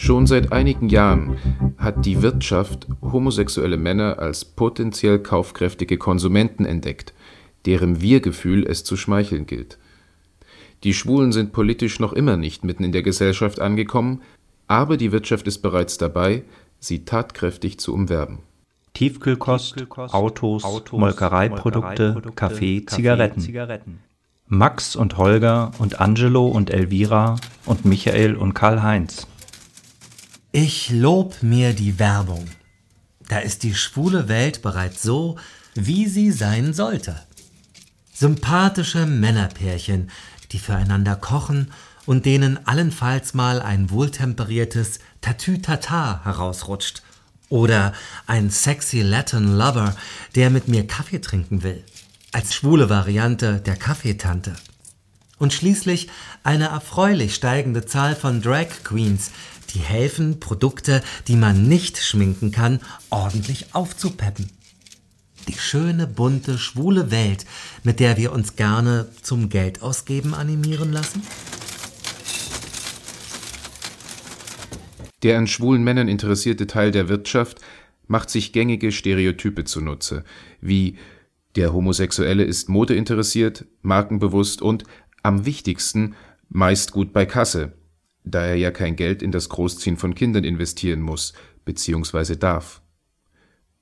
Schon seit einigen Jahren hat die Wirtschaft homosexuelle Männer als potentiell kaufkräftige Konsumenten entdeckt, deren Wir-Gefühl es zu schmeicheln gilt. Die Schwulen sind politisch noch immer nicht mitten in der Gesellschaft angekommen, aber die Wirtschaft ist bereits dabei, sie tatkräftig zu umwerben. Tiefkühlkost, Autos, Molkereiprodukte, Kaffee, Zigaretten. Max und Holger und Angelo und Elvira und Michael und Karl-Heinz. Ich lob mir die Werbung. Da ist die schwule Welt bereits so, wie sie sein sollte. Sympathische Männerpärchen, die füreinander kochen und denen allenfalls mal ein wohltemperiertes Tatütata herausrutscht. Oder ein sexy Latin Lover, der mit mir Kaffee trinken will. Als schwule Variante der Kaffeetante. Und schließlich eine erfreulich steigende Zahl von Drag Queens, die helfen, Produkte, die man nicht schminken kann, ordentlich aufzupeppen. Die schöne, bunte, schwule Welt, mit der wir uns gerne zum Geldausgeben animieren lassen? Der an schwulen Männern interessierte Teil der Wirtschaft macht sich gängige Stereotype zunutze, wie der Homosexuelle ist modeinteressiert, markenbewusst und, am wichtigsten, meist gut bei Kasse, da er ja kein Geld in das Großziehen von Kindern investieren muss bzw. darf.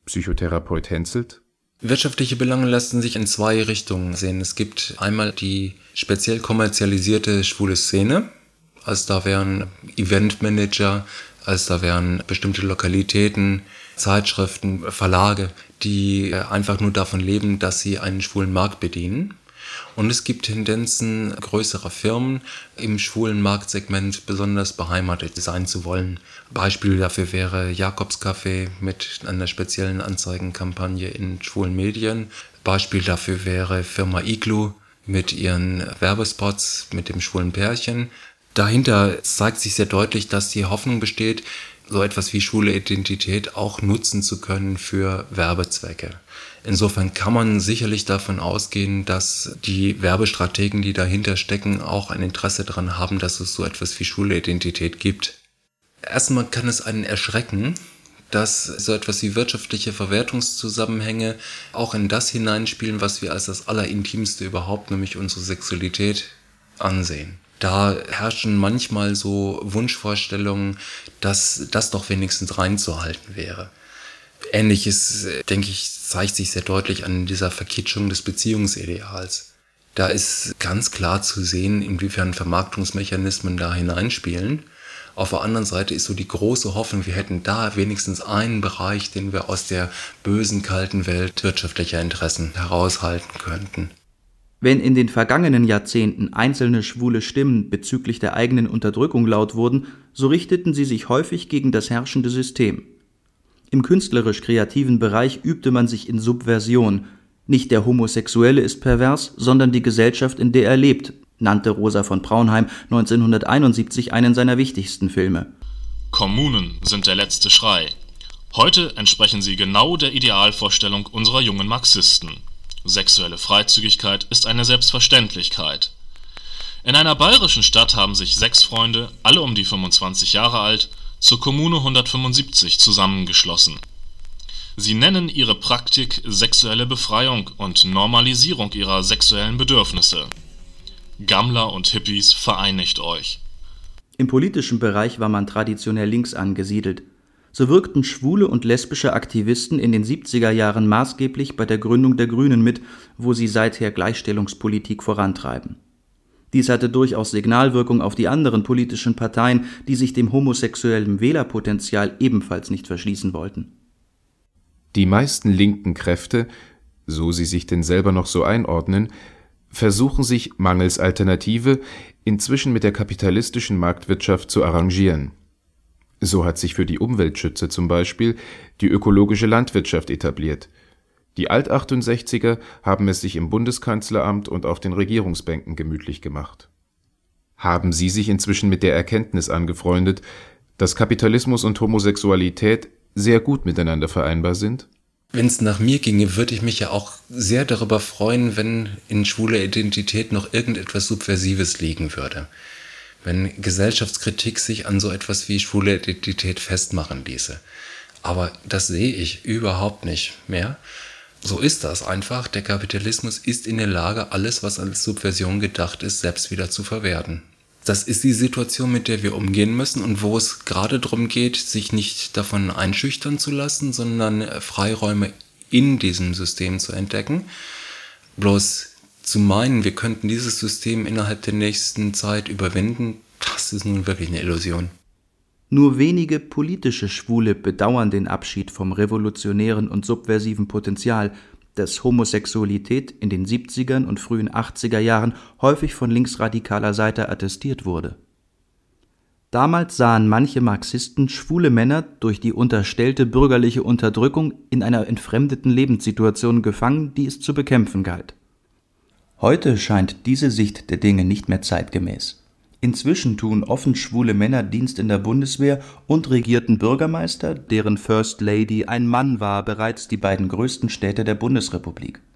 Psychotherapeut Hänselt Wirtschaftliche Belange lassen sich in zwei Richtungen sehen. Es gibt einmal die speziell kommerzialisierte schwule Szene, also da wären Eventmanager, also da wären bestimmte Lokalitäten, Zeitschriften, Verlage, die einfach nur davon leben, dass sie einen schwulen Markt bedienen. Und es gibt Tendenzen größerer Firmen im schwulen Marktsegment besonders beheimatet sein zu wollen. Beispiel dafür wäre Jakobs Café mit einer speziellen Anzeigenkampagne in schwulen Medien. Beispiel dafür wäre Firma Iglu mit ihren Werbespots mit dem schwulen Pärchen. Dahinter zeigt sich sehr deutlich, dass die Hoffnung besteht, so etwas wie schwule Identität auch nutzen zu können für Werbezwecke. Insofern kann man sicherlich davon ausgehen, dass die Werbestrategen, die dahinter stecken, auch ein Interesse daran haben, dass es so etwas wie schwule Identität gibt. Erstmal kann es einen erschrecken, dass so etwas wie wirtschaftliche Verwertungszusammenhänge auch in das hineinspielen, was wir als das Allerintimste überhaupt, nämlich unsere Sexualität, ansehen. Da herrschen manchmal so Wunschvorstellungen, dass das doch wenigstens reinzuhalten wäre. Ähnliches, denke ich, zeigt sich sehr deutlich an dieser Verkitschung des Beziehungsideals. Da ist ganz klar zu sehen, inwiefern Vermarktungsmechanismen da hineinspielen. Auf der anderen Seite ist so die große Hoffnung, wir hätten da wenigstens einen Bereich, den wir aus der bösen, kalten Welt wirtschaftlicher Interessen heraushalten könnten. Wenn in den vergangenen Jahrzehnten einzelne schwule Stimmen bezüglich der eigenen Unterdrückung laut wurden, so richteten sie sich häufig gegen das herrschende System. Im künstlerisch-kreativen Bereich übte man sich in Subversion. Nicht der Homosexuelle ist pervers, sondern die Gesellschaft, in der er lebt, nannte Rosa von Braunheim 1971 einen seiner wichtigsten Filme. Kommunen sind der letzte Schrei. Heute entsprechen sie genau der Idealvorstellung unserer jungen Marxisten. Sexuelle Freizügigkeit ist eine Selbstverständlichkeit. In einer bayerischen Stadt haben sich sechs Freunde, alle um die 25 Jahre alt, zur Kommune 175 zusammengeschlossen. Sie nennen ihre Praktik sexuelle Befreiung und Normalisierung ihrer sexuellen Bedürfnisse. Gammler und Hippies, vereinigt euch! Im politischen Bereich war man traditionell links angesiedelt. So wirkten schwule und lesbische Aktivisten in den 70er Jahren maßgeblich bei der Gründung der Grünen mit, wo sie seither Gleichstellungspolitik vorantreiben dies hatte durchaus Signalwirkung auf die anderen politischen Parteien, die sich dem homosexuellen Wählerpotenzial ebenfalls nicht verschließen wollten. Die meisten linken Kräfte, so sie sich denn selber noch so einordnen, versuchen sich mangels Alternative inzwischen mit der kapitalistischen Marktwirtschaft zu arrangieren. So hat sich für die Umweltschützer zum Beispiel die ökologische Landwirtschaft etabliert – die Alt-68er haben es sich im Bundeskanzleramt und auf den Regierungsbänken gemütlich gemacht. Haben Sie sich inzwischen mit der Erkenntnis angefreundet, dass Kapitalismus und Homosexualität sehr gut miteinander vereinbar sind? Wenn es nach mir ginge, würde ich mich ja auch sehr darüber freuen, wenn in schwuler Identität noch irgendetwas Subversives liegen würde. Wenn Gesellschaftskritik sich an so etwas wie schwule Identität festmachen ließe. Aber das sehe ich überhaupt nicht mehr. So ist das einfach. Der Kapitalismus ist in der Lage, alles, was als Subversion gedacht ist, selbst wieder zu verwerten. Das ist die Situation, mit der wir umgehen müssen und wo es gerade darum geht, sich nicht davon einschüchtern zu lassen, sondern Freiräume in diesem System zu entdecken. Bloß zu meinen, wir könnten dieses System innerhalb der nächsten Zeit überwinden, das ist nun wirklich eine Illusion. Nur wenige politische Schwule bedauern den Abschied vom revolutionären und subversiven Potenzial, das Homosexualität in den 70ern und frühen 80er Jahren häufig von linksradikaler Seite attestiert wurde. Damals sahen manche Marxisten schwule Männer durch die unterstellte bürgerliche Unterdrückung in einer entfremdeten Lebenssituation gefangen, die es zu bekämpfen galt. Heute scheint diese Sicht der Dinge nicht mehr zeitgemäß. Inzwischen tun offen schwule Männer Dienst in der Bundeswehr und regierten Bürgermeister, deren First Lady ein Mann war, bereits die beiden größten Städte der Bundesrepublik